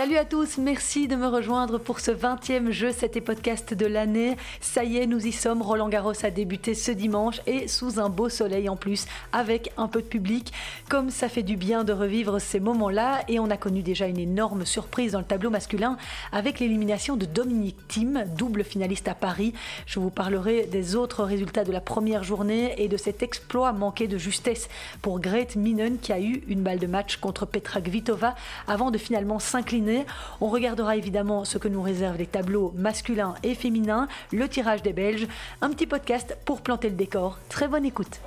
Salut à tous, merci de me rejoindre pour ce 20e jeu, c'était podcast de l'année. Ça y est, nous y sommes. Roland Garros a débuté ce dimanche et sous un beau soleil en plus, avec un peu de public. Comme ça fait du bien de revivre ces moments-là, et on a connu déjà une énorme surprise dans le tableau masculin avec l'élimination de Dominique Thiem, double finaliste à Paris. Je vous parlerai des autres résultats de la première journée et de cet exploit manqué de justesse pour Grete Minen qui a eu une balle de match contre Petra Kvitova avant de finalement s'incliner. On regardera évidemment ce que nous réservent les tableaux masculins et féminins, le tirage des Belges, un petit podcast pour planter le décor. Très bonne écoute.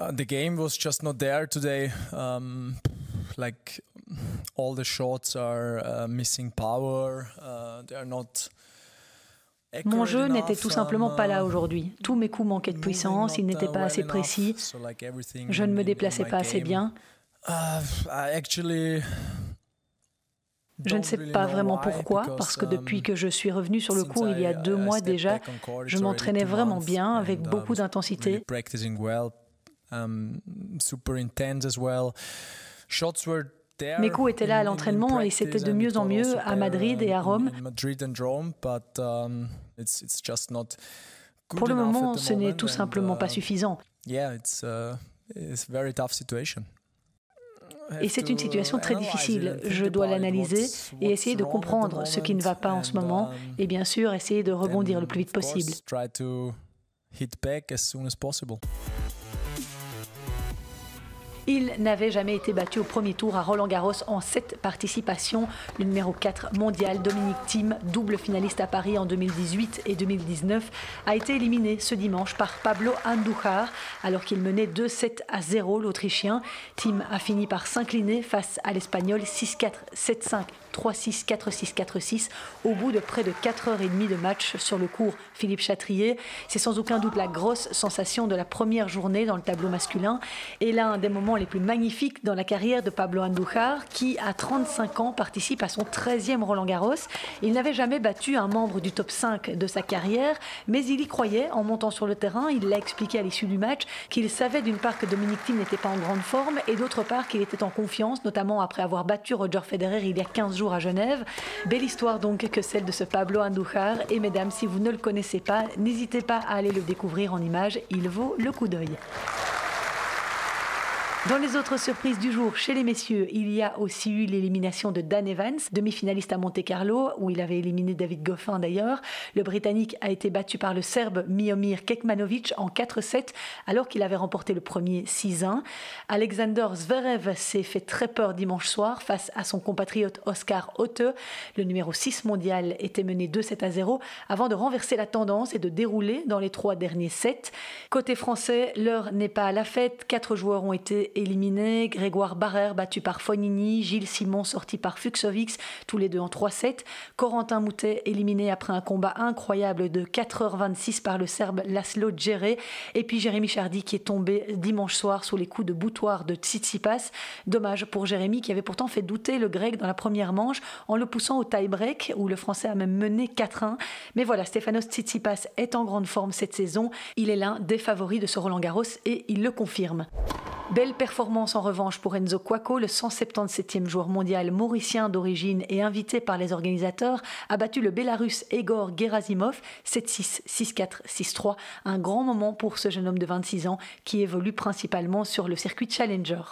Uh, the game was just not there today. Um, like all the shots are uh, missing power. Uh, they are not. Mon jeu n'était tout simplement pas là aujourd'hui. Tous mes coups manquaient de puissance, ils n'étaient pas assez précis. Je ne me déplaçais pas assez bien. Je ne sais pas vraiment pourquoi, parce que depuis que je suis revenu sur le cours il y a deux mois déjà, je m'entraînais vraiment bien, avec beaucoup d'intensité. Um. Shots coups étaient là à l'entraînement et c'était de mieux en mieux à Madrid et à Rome. Um, Pour le moment, ce n'est tout simplement pas uh, suffisant. Uh. Et c'est une situation très difficile. Je dois l'analyser et essayer de comprendre ce qui ne va pas en ce moment um, et bien sûr essayer de rebondir le plus vite possible. Il n'avait jamais été battu au premier tour à Roland Garros en sept participations. Le numéro 4 mondial, Dominique Thiem, double finaliste à Paris en 2018 et 2019, a été éliminé ce dimanche par Pablo Andujar alors qu'il menait 2-7 à 0 l'Autrichien. Thiem a fini par s'incliner face à l'Espagnol 6-4, 7-5, 3-6, 4-6, 4-6 au bout de près de 4h30 de match sur le cours Philippe Chatrier. C'est sans aucun doute la grosse sensation de la première journée dans le tableau masculin et l'un des moments les plus magnifiques dans la carrière de Pablo Andujar, qui à 35 ans participe à son 13e Roland Garros. Il n'avait jamais battu un membre du top 5 de sa carrière, mais il y croyait en montant sur le terrain. Il l'a expliqué à l'issue du match qu'il savait d'une part que Dominique Thiem n'était pas en grande forme et d'autre part qu'il était en confiance, notamment après avoir battu Roger Federer il y a 15 jours à Genève. Belle histoire donc que celle de ce Pablo Andujar. Et mesdames, si vous ne le connaissez pas, n'hésitez pas à aller le découvrir en images. Il vaut le coup d'œil. Dans les autres surprises du jour, chez les messieurs, il y a aussi eu l'élimination de Dan Evans, demi-finaliste à Monte-Carlo, où il avait éliminé David Goffin d'ailleurs. Le Britannique a été battu par le Serbe Miomir Kekmanovic en 4-7, alors qu'il avait remporté le premier 6-1. Alexander Zverev s'est fait très peur dimanche soir face à son compatriote Oscar Otte. Le numéro 6 mondial était mené 2-7 à 0 avant de renverser la tendance et de dérouler dans les trois derniers sets. Côté français, l'heure n'est pas à la fête. Quatre joueurs ont été éliminés. Grégoire Barrère battu par Fognini, Gilles Simon sorti par Fuxovix, tous les deux en 3-7. Corentin Moutet éliminé après un combat incroyable de 4h26 par le Serbe Laszlo Djere. Et puis Jérémy Chardy qui est tombé dimanche soir sous les coups de boutoir de Tsitsipas. Dommage pour Jérémy qui avait pourtant fait douter le grec dans la première manche en le poussant au tie-break où le français a même mené 4-1. Mais voilà, Stefanos Tsitsipas est en grande forme cette saison. Il est l'un des favoris de ce Roland Garros et il le confirme. Belle performance en revanche pour Enzo Quaco, le 177e joueur mondial mauricien d'origine et invité par les organisateurs, a battu le Bélarus Egor Gerasimov 7-6, 6-4, 6-3. Un grand moment pour ce jeune homme de 26 ans qui évolue principalement sur le circuit Challenger.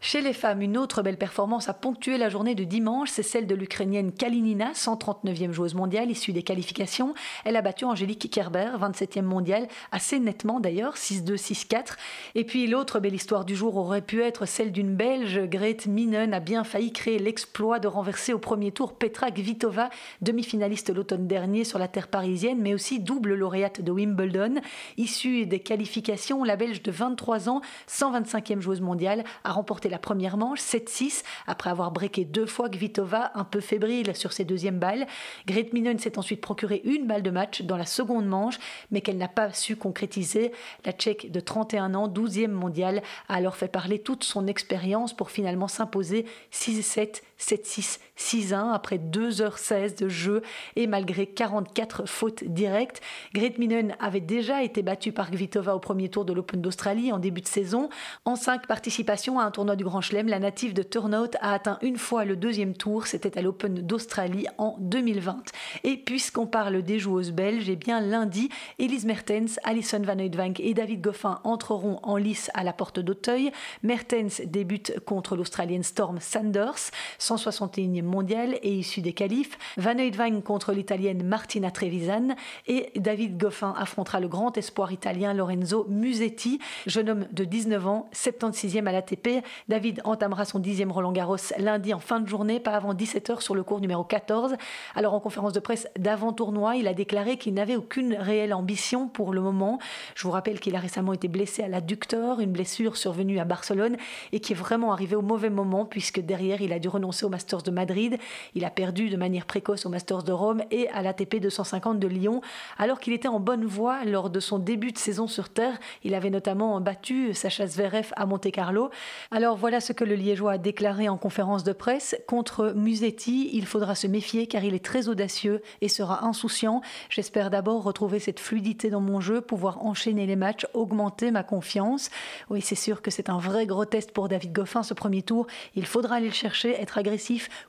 Chez les femmes, une autre belle performance a ponctué la journée de dimanche, c'est celle de l'Ukrainienne Kalinina, 139e joueuse mondiale issue des qualifications. Elle a battu Angélique Kerber, 27e mondiale, assez nettement d'ailleurs, 6-2, 6-4. Et puis l'autre belle histoire du jour aurait pu être celle d'une Belge, Grete Minen a bien failli créer l'exploit de renverser au premier tour Petra Kvitova, demi-finaliste l'automne dernier sur la terre parisienne, mais aussi double lauréate de Wimbledon. Issue des qualifications, la Belge de 23 ans, 125e joueuse mondiale, a remporté la première manche, 7-6, après avoir breaké deux fois Kvitova, un peu fébrile sur ses deuxièmes balles. Grete Minen s'est ensuite procuré une balle de match dans la seconde manche, mais qu'elle n'a pas su concrétiser. La Tchèque de 31 ans, 12e mondiale, a alors fait parler toute son expérience pour finalement s'imposer 6-7, 7-6, 6-1 après 2h16 de jeu et malgré 44 fautes directes. Great Minen avait déjà été battue par Kvitova au premier tour de l'Open d'Australie en début de saison. En cinq participations à un tournoi du Grand Chelem, la native de Turnout a atteint une fois le deuxième tour, c'était à l'Open d'Australie en 2020. Et puisqu'on parle des joueuses belges, eh bien lundi, Elise Mertens, Alison Van Oudvank et David Goffin entreront en lice à la porte d'Auteuil. Mertens débute contre l'Australienne Storm Sanders, 161e mondiale et issue des qualifs. Van Oudvank contre l'Italienne Martina Trevisan et David Goffin affrontera le grand espoir italien Lorenzo Musetti, jeune homme de 19 ans, 76e à l'ATP. David entamera son dixième Roland Garros lundi en fin de journée, pas avant 17h sur le cours numéro 14. Alors en conférence de presse d'avant-tournoi, il a déclaré qu'il n'avait aucune réelle ambition pour le moment. Je vous rappelle qu'il a récemment été blessé à l'adducteur, une blessure survenue à Barcelone et qui est vraiment arrivée au mauvais moment puisque derrière il a dû renoncer au Masters de Madrid. Il a perdu de manière précoce au Masters de Rome et à l'ATP 250 de Lyon alors qu'il était en bonne voie lors de son début de saison sur terre. Il avait notamment battu Sacha Zverev à Monte-Carlo. Alors voilà ce que le Liégeois a déclaré en conférence de presse. Contre Musetti, il faudra se méfier car il est très audacieux et sera insouciant. J'espère d'abord retrouver cette fluidité dans mon jeu, pouvoir enchaîner les matchs, augmenter ma confiance. Oui, c'est sûr que c'est un vrai gros test pour David Goffin ce premier tour. Il faudra aller le chercher, être agressif,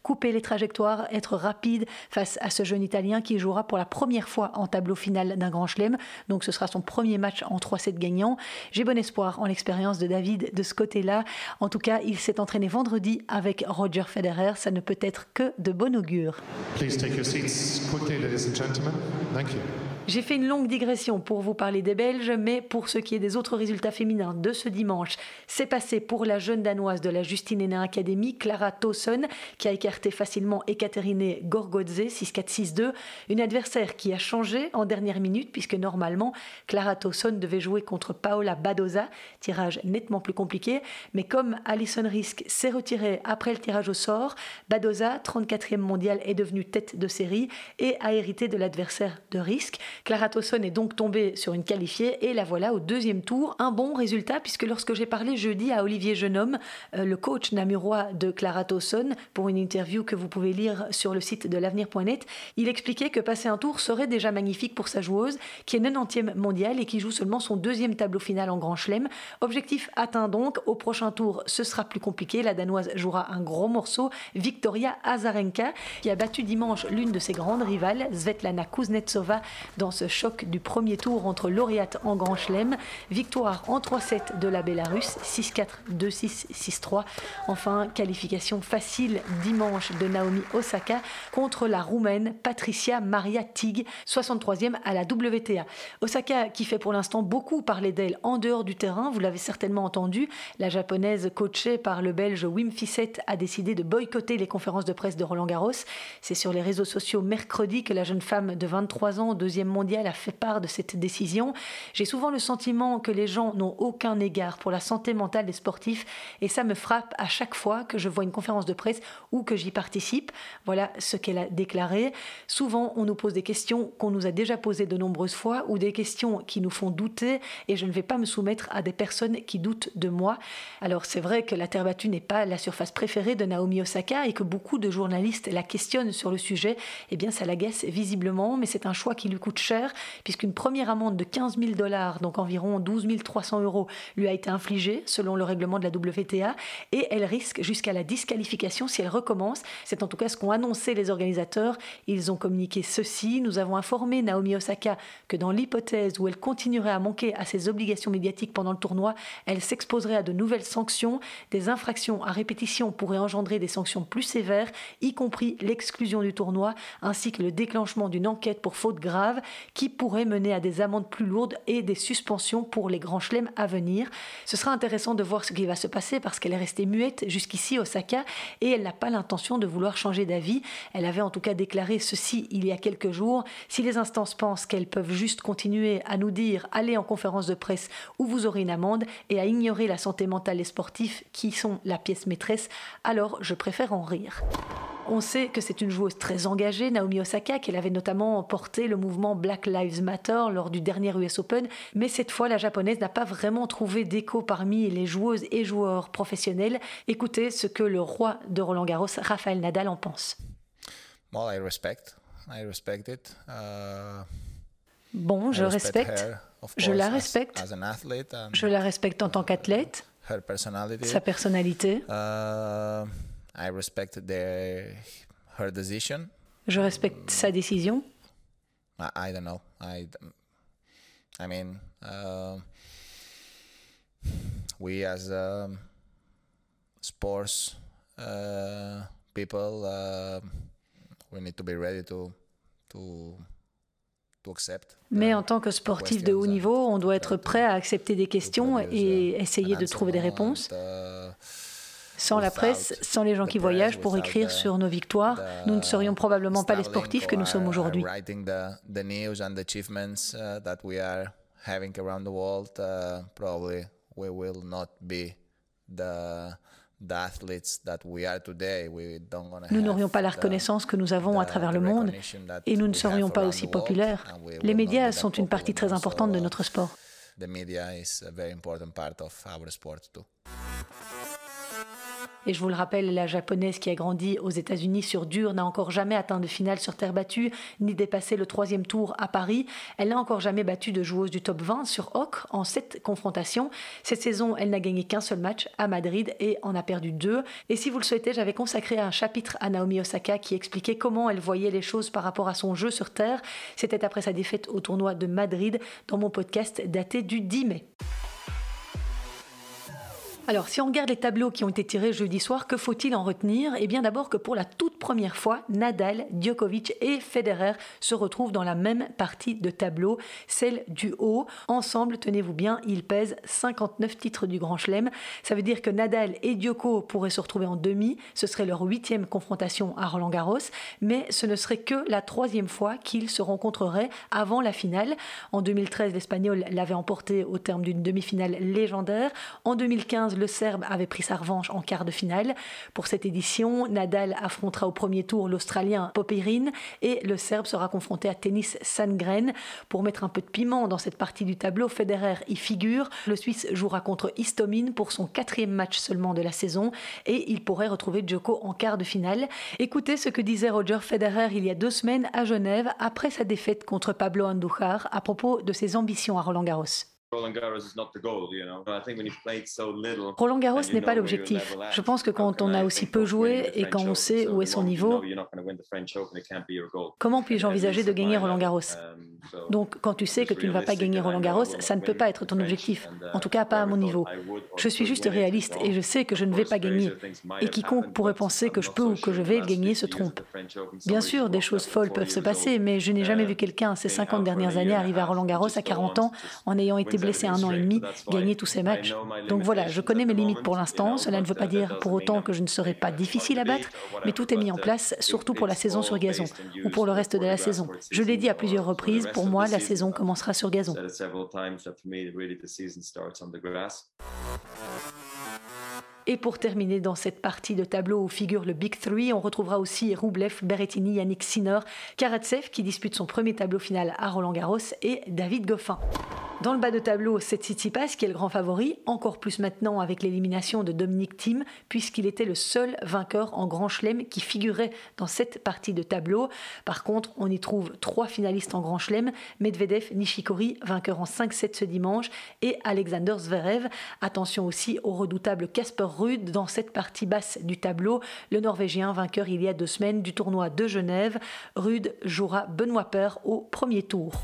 couper les trajectoires, être rapide face à ce jeune Italien qui jouera pour la première fois en tableau final d'un grand chelem. Donc ce sera son premier match en 3-7 gagnant. J'ai bon espoir en l'expérience de David de ce côté-là. En tout cas, il s'est entraîné vendredi avec Roger Federer. Ça ne peut être que de bon augure. Please take your seats quickly, ladies and gentlemen. Thank you. J'ai fait une longue digression pour vous parler des Belges, mais pour ce qui est des autres résultats féminins de ce dimanche, c'est passé pour la jeune danoise de la Justine Hénin Academy, Clara Towson, qui a écarté facilement Ekaterine Gorgodze 6-4-6-2, une adversaire qui a changé en dernière minute, puisque normalement Clara Towson devait jouer contre Paola Badoza, tirage nettement plus compliqué, mais comme Alison Risk s'est retirée après le tirage au sort, Badoza, 34e mondial, est devenue tête de série et a hérité de l'adversaire de Risk. Clara Towson est donc tombée sur une qualifiée et la voilà au deuxième tour. Un bon résultat puisque lorsque j'ai parlé jeudi à Olivier Jeunhomme, euh, le coach namurois de Clara Towson, pour une interview que vous pouvez lire sur le site de l'avenir.net, il expliquait que passer un tour serait déjà magnifique pour sa joueuse qui est 90e mondiale et qui joue seulement son deuxième tableau final en Grand Chelem. Objectif atteint donc, au prochain tour ce sera plus compliqué, la Danoise jouera un gros morceau, Victoria Azarenka, qui a battu dimanche l'une de ses grandes rivales, Svetlana Kuznetsova, dans ce choc du premier tour entre lauréates en Grand Chelem. Victoire en 3-7 de la Bélarus, 6-4, 2-6, 6-3. Enfin, qualification facile dimanche de Naomi Osaka contre la Roumaine Patricia Maria Tig, 63e à la WTA. Osaka qui fait pour l'instant beaucoup parler d'elle en dehors du terrain, vous l'avez certainement entendu, la japonaise coachée par le belge Wim Fissette a décidé de boycotter les conférences de presse de Roland Garros. C'est sur les réseaux sociaux mercredi que la jeune femme de 23 ans, deuxième mondiale a fait part de cette décision. J'ai souvent le sentiment que les gens n'ont aucun égard pour la santé mentale des sportifs et ça me frappe à chaque fois que je vois une conférence de presse ou que j'y participe. Voilà ce qu'elle a déclaré. Souvent, on nous pose des questions qu'on nous a déjà posées de nombreuses fois ou des questions qui nous font douter et je ne vais pas me soumettre à des personnes qui doutent de moi. Alors c'est vrai que la terre battue n'est pas la surface préférée de Naomi Osaka et que beaucoup de journalistes la questionnent sur le sujet. Eh bien, ça l'agace visiblement, mais c'est un choix qui lui coûte cher, puisqu'une première amende de 15 000 dollars, donc environ 12 300 euros, lui a été infligée selon le règlement de la WTA, et elle risque jusqu'à la disqualification si elle recommence. C'est en tout cas ce qu'ont annoncé les organisateurs. Ils ont communiqué ceci. Nous avons informé Naomi Osaka que dans l'hypothèse où elle continuerait à manquer à ses obligations médiatiques pendant le tournoi, elle s'exposerait à de nouvelles sanctions. Des infractions à répétition pourraient engendrer des sanctions plus sévères, y compris l'exclusion du tournoi, ainsi que le déclenchement d'une enquête pour faute grave qui pourrait mener à des amendes plus lourdes et des suspensions pour les grands chelems à venir. Ce sera intéressant de voir ce qui va se passer parce qu'elle est restée muette jusqu'ici, Osaka, et elle n'a pas l'intention de vouloir changer d'avis. Elle avait en tout cas déclaré ceci il y a quelques jours. Si les instances pensent qu'elles peuvent juste continuer à nous dire allez en conférence de presse où vous aurez une amende et à ignorer la santé mentale des sportifs qui sont la pièce maîtresse, alors je préfère en rire. On sait que c'est une joueuse très engagée, Naomi Osaka, qu'elle avait notamment porté le mouvement Black Lives Matter lors du dernier US Open, mais cette fois la japonaise n'a pas vraiment trouvé d'écho parmi les joueuses et joueurs professionnels. Écoutez ce que le roi de Roland Garros, Rafael Nadal, en pense. Well, I respect. I respect it. Uh, bon, je respecte. je la respecte. je la respecte en tant qu'athlète. Sa personnalité. Uh, I respect their, her decision. Je respecte sa décision. I, I don't know. I, I mean, uh, we as um, sports uh, people, uh, we need to be ready to to mais en tant que sportif de haut niveau, on doit être prêt à accepter des questions et essayer de trouver des réponses. Sans la presse, sans les gens qui voyagent pour écrire sur nos victoires, nous ne serions probablement pas les sportifs que nous sommes aujourd'hui. Nous n'aurions pas la reconnaissance que nous avons à travers le monde et nous ne serions pas aussi populaires. Les médias sont une partie très importante de notre sport. Et je vous le rappelle, la japonaise qui a grandi aux États-Unis sur dur n'a encore jamais atteint de finale sur terre battue, ni dépassé le troisième tour à Paris. Elle n'a encore jamais battu de joueuse du top 20 sur Ocre en sept confrontations. Cette saison, elle n'a gagné qu'un seul match à Madrid et en a perdu deux. Et si vous le souhaitez, j'avais consacré un chapitre à Naomi Osaka qui expliquait comment elle voyait les choses par rapport à son jeu sur terre. C'était après sa défaite au tournoi de Madrid dans mon podcast daté du 10 mai. Alors, si on regarde les tableaux qui ont été tirés jeudi soir, que faut-il en retenir? Eh bien, d'abord que pour la toute première fois, Nadal, Djokovic et Federer se retrouvent dans la même partie de tableau, celle du haut. Ensemble, tenez-vous bien, ils pèsent 59 titres du Grand Chelem. Ça veut dire que Nadal et Djoko pourraient se retrouver en demi. Ce serait leur huitième confrontation à Roland Garros, mais ce ne serait que la troisième fois qu'ils se rencontreraient avant la finale. En 2013, l'Espagnol l'avait emporté au terme d'une demi-finale légendaire. En 2015, le Serbe avait pris sa revanche en quart de finale. Pour cette édition, Nadal affrontera au premier tour l'Australien Popirine et le Serbe sera confronté à Tennis Sandgren. Pour mettre un peu de piment dans cette partie du tableau, Federer y figure. Le Suisse jouera contre Istomin pour son quatrième match seulement de la saison et il pourrait retrouver Djoko en quart de finale. Écoutez ce que disait Roger Federer il y a deux semaines à Genève après sa défaite contre Pablo Andujar à propos de ses ambitions à Roland Garros. Roland Garros n'est pas l'objectif. Je pense que quand on a aussi peu joué et quand on sait où est son niveau, comment puis-je envisager de gagner Roland Garros? um, Donc, quand tu sais que tu ne vas pas gagner Roland Garros, ça ne peut pas être ton objectif. Uh, en tout cas, pas à mon niveau. Je suis juste réaliste et je sais que je ne vais pas gagner. Et quiconque pourrait penser que je peux ou que je vais gagner se trompe. Bien sûr, des choses folles peuvent se passer, mais je n'ai jamais vu quelqu'un ces 50 dernières années arriver à Roland Garros à 40 ans en ayant été blessé un an et demi, gagner tous ces matchs. Donc voilà, je connais mes limites pour l'instant. Cela ne veut pas dire pour autant que je ne serai pas difficile à battre, mais tout est mis en place, surtout pour la saison sur gazon ou pour le reste de la saison. Je l'ai dit à plusieurs reprises, pour moi, la saison commencera sur gazon. Et pour terminer dans cette partie de tableau où figure le Big Three, on retrouvera aussi Roublev, Berrettini, Yannick Sinner, Karatsev qui dispute son premier tableau final à Roland Garros et David Goffin. Dans le bas de tableau, c'est Tsitsipas qui est le grand favori, encore plus maintenant avec l'élimination de Dominic Thiem, puisqu'il était le seul vainqueur en Grand Chelem qui figurait dans cette partie de tableau. Par contre, on y trouve trois finalistes en Grand Chelem, Medvedev, Nishikori, vainqueur en 5-7 ce dimanche, et Alexander Zverev. Attention aussi au redoutable Casper Ruud dans cette partie basse du tableau, le Norvégien vainqueur il y a deux semaines du tournoi de Genève. Ruud jouera Benoît Paire au premier tour.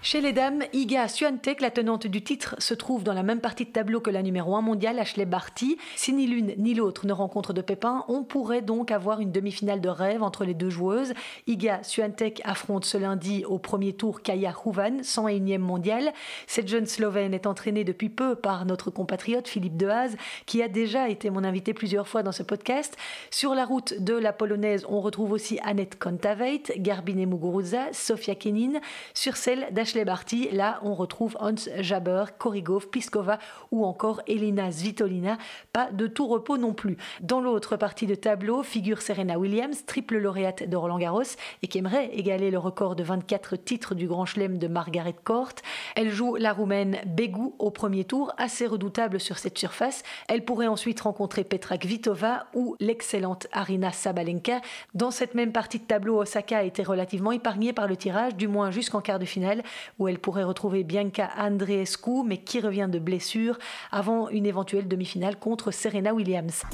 Chez les dames, Iga Swiatek, la tenante du titre, se trouve dans la même partie de tableau que la numéro 1 mondiale, Ashley Barty. Si ni l'une ni l'autre ne rencontre de pépins, on pourrait donc avoir une demi-finale de rêve entre les deux joueuses. Iga Swiatek affronte ce lundi au premier tour Kaya Huvan, 101e mondiale. Cette jeune Slovène est entraînée depuis peu par notre compatriote Philippe Dehaze, qui a déjà été mon invité plusieurs fois dans ce podcast. Sur la route de la polonaise, on retrouve aussi Annette Kontaveit, Garbine Muguruza, Sofia Kenin. Sur celle d'Ashley Là on retrouve Hans Jaber, Korigov, Piskova ou encore Elena Svitolina. Pas de tout repos non plus. Dans l'autre partie de tableau figure Serena Williams, triple lauréate de Roland Garros et qui aimerait égaler le record de 24 titres du Grand Chelem de Margaret Court. Elle joue la Roumaine Begu au premier tour, assez redoutable sur cette surface. Elle pourrait ensuite rencontrer Petra Kvitova ou l'excellente Arina Sabalenka. Dans cette même partie de tableau, Osaka a été relativement épargnée par le tirage, du moins jusqu'en quart de finale, où elle pourrait retrouver Bianca Andreescu, mais qui revient de blessure, avant une éventuelle demi-finale contre Serena Williams.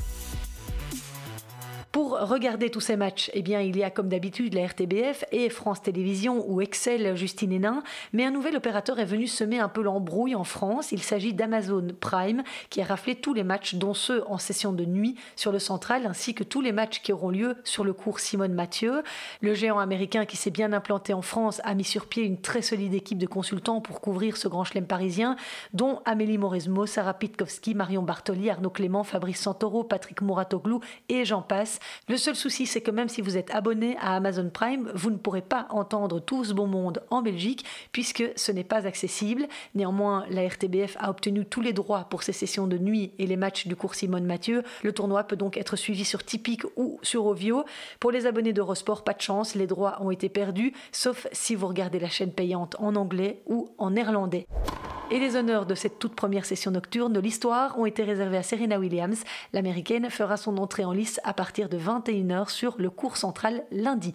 Pour regarder tous ces matchs, eh bien, il y a comme d'habitude la RTBF et France Télévisions ou Excel Justine Hénin, mais un nouvel opérateur est venu semer un peu l'embrouille en France. Il s'agit d'Amazon Prime qui a raflé tous les matchs, dont ceux en session de nuit sur le central, ainsi que tous les matchs qui auront lieu sur le cours Simone Mathieu. Le géant américain qui s'est bien implanté en France a mis sur pied une très solide équipe de consultants pour couvrir ce grand chelem parisien, dont Amélie Mauresmo, Sarah Pitkowski, Marion Bartoli, Arnaud Clément, Fabrice Santoro, Patrick Mouratoglou et j'en passe. Le seul souci, c'est que même si vous êtes abonné à Amazon Prime, vous ne pourrez pas entendre tout ce bon monde en Belgique puisque ce n'est pas accessible. Néanmoins, la RTBF a obtenu tous les droits pour ses sessions de nuit et les matchs du cours Simone Mathieu. Le tournoi peut donc être suivi sur Tipeee ou sur Ovio. Pour les abonnés d'Eurosport, pas de chance, les droits ont été perdus, sauf si vous regardez la chaîne payante en anglais ou en néerlandais. Et les honneurs de cette toute première session nocturne de l'histoire ont été réservés à Serena Williams. L'américaine fera son entrée en lice à partir de 21h sur le cours central lundi.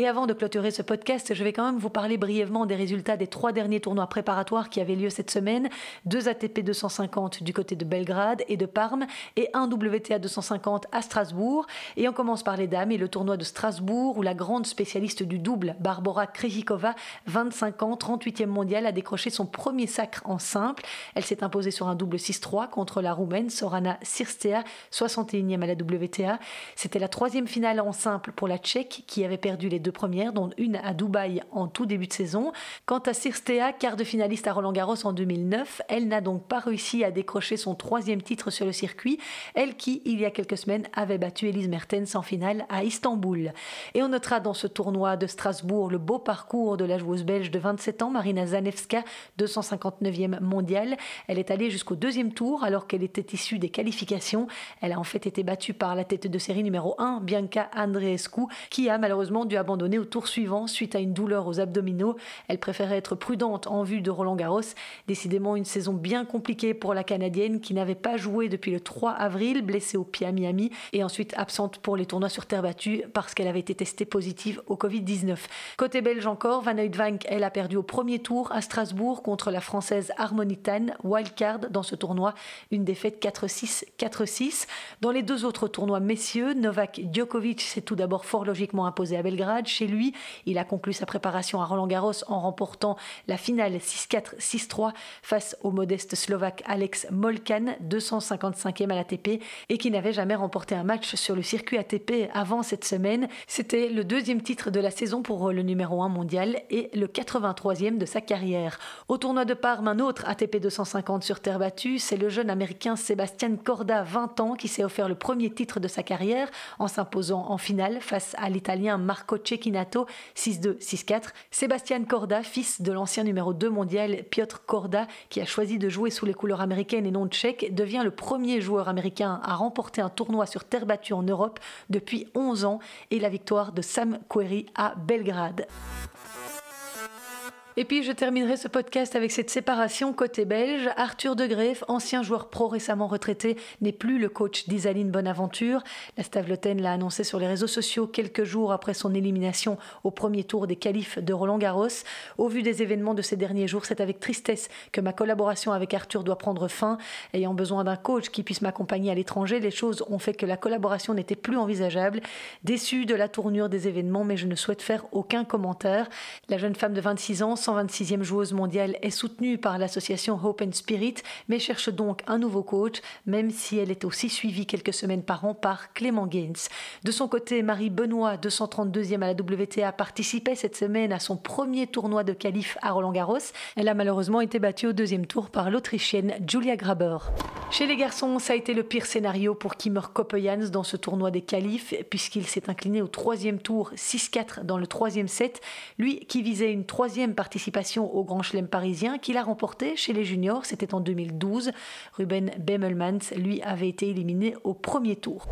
Et avant de clôturer ce podcast, je vais quand même vous parler brièvement des résultats des trois derniers tournois préparatoires qui avaient lieu cette semaine. Deux ATP 250 du côté de Belgrade et de Parme et un WTA 250 à Strasbourg. Et on commence par les dames et le tournoi de Strasbourg où la grande spécialiste du double, Barbara Krejcikova, 25 ans, 38e mondiale, a décroché son premier sacre en simple. Elle s'est imposée sur un double 6-3 contre la Roumaine Sorana Sirstea, 61e à la WTA. C'était la troisième finale en simple pour la Tchèque qui avait perdu les deux premières, dont une à Dubaï en tout début de saison. Quant à Sirstea, quart de finaliste à Roland Garros en 2009, elle n'a donc pas réussi à décrocher son troisième titre sur le circuit, elle qui, il y a quelques semaines, avait battu Elise Mertens en finale à Istanbul. Et on notera dans ce tournoi de Strasbourg le beau parcours de la joueuse belge de 27 ans, Marina Zanevska, 259e mondiale. Elle est allée jusqu'au deuxième tour alors qu'elle était issue des qualifications. Elle a en fait été battue par la tête de série numéro 1, Bianca Andreescu, qui a malheureusement dû abandonner au tour suivant suite à une douleur aux abdominaux. Elle préférait être prudente en vue de Roland Garros. Décidément une saison bien compliquée pour la Canadienne qui n'avait pas joué depuis le 3 avril, blessée au pied à Miami et ensuite absente pour les tournois sur terre battue parce qu'elle avait été testée positive au Covid-19. Côté belge encore, Van Uytvanck, elle a perdu au premier tour à Strasbourg contre la française Harmonitan, wildcard dans ce tournoi, une défaite 4-6, 4-6. Dans les deux autres tournois messieurs, Novak Djokovic s'est tout d'abord fort logiquement imposé à Belgrade chez lui. Il a conclu sa préparation à Roland Garros en remportant la finale 6-4, 6-3 face au modeste slovaque Alex Molkan, 255e à l'ATP, et qui n'avait jamais remporté un match sur le circuit ATP avant cette semaine. C'était le deuxième titre de la saison pour le numéro 1 mondial et le 83e de sa carrière. Au tournoi de Parme, un autre ATP 250 sur terre battue, c'est le jeune américain Sébastien Corda, 20 ans, qui s'est offert le premier titre de sa carrière en s'imposant en finale face à l'italien Marco Cecchini Kinato 6-2, 6-4. Sébastien Corda, fils de l'ancien numéro 2 mondial Piotr Korda, qui a choisi de jouer sous les couleurs américaines et non tchèques, devient le premier joueur américain à remporter un tournoi sur terre battue en Europe depuis 11 ans et la victoire de Sam Querrey à Belgrade. Et puis je terminerai ce podcast avec cette séparation côté belge. Arthur de Greef, ancien joueur pro récemment retraité, n'est plus le coach d'Isaline Bonaventure. La Stavloten l'a annoncé sur les réseaux sociaux quelques jours après son élimination au premier tour des qualifs de Roland Garros. Au vu des événements de ces derniers jours, c'est avec tristesse que ma collaboration avec Arthur doit prendre fin. Ayant besoin d'un coach qui puisse m'accompagner à l'étranger, les choses ont fait que la collaboration n'était plus envisageable. Déçu de la tournure des événements, mais je ne souhaite faire aucun commentaire. La jeune femme de 26 ans 126e joueuse mondiale est soutenue par l'association Hope and Spirit, mais cherche donc un nouveau coach, même si elle est aussi suivie quelques semaines par an par Clément Gaines. De son côté, Marie Benoît, 232e à la WTA, participait cette semaine à son premier tournoi de qualif à Roland-Garros. Elle a malheureusement été battue au deuxième tour par l'Autrichienne Julia Graber. Chez les garçons, ça a été le pire scénario pour Kimmer Koppejans dans ce tournoi des qualifs, puisqu'il s'est incliné au troisième tour 6-4 dans le troisième set. Lui qui visait une troisième participation au Grand Chelem parisien, qu'il a remporté chez les juniors, c'était en 2012. Ruben Bemmelmans, lui, avait été éliminé au premier tour.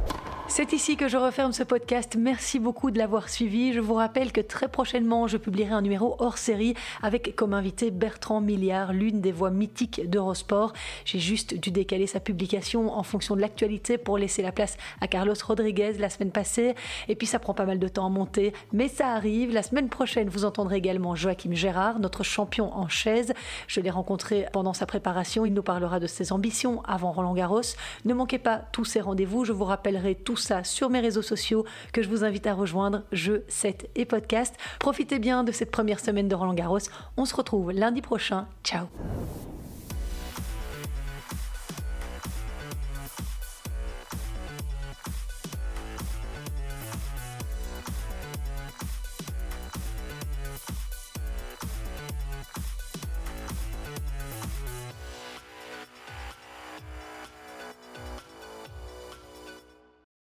C'est ici que je referme ce podcast. Merci beaucoup de l'avoir suivi. Je vous rappelle que très prochainement, je publierai un numéro hors série avec comme invité Bertrand Milliard, l'une des voix mythiques d'Eurosport. J'ai juste dû décaler sa publication en fonction de l'actualité pour laisser la place à Carlos Rodriguez la semaine passée. Et puis ça prend pas mal de temps à monter, mais ça arrive. La semaine prochaine, vous entendrez également Joachim Gérard, notre champion en chaise. Je l'ai rencontré pendant sa préparation. Il nous parlera de ses ambitions avant Roland Garros. Ne manquez pas tous ces rendez-vous. Je vous rappellerai tout ça sur mes réseaux sociaux que je vous invite à rejoindre, jeux, 7 et podcast. Profitez bien de cette première semaine de Roland Garros. On se retrouve lundi prochain. Ciao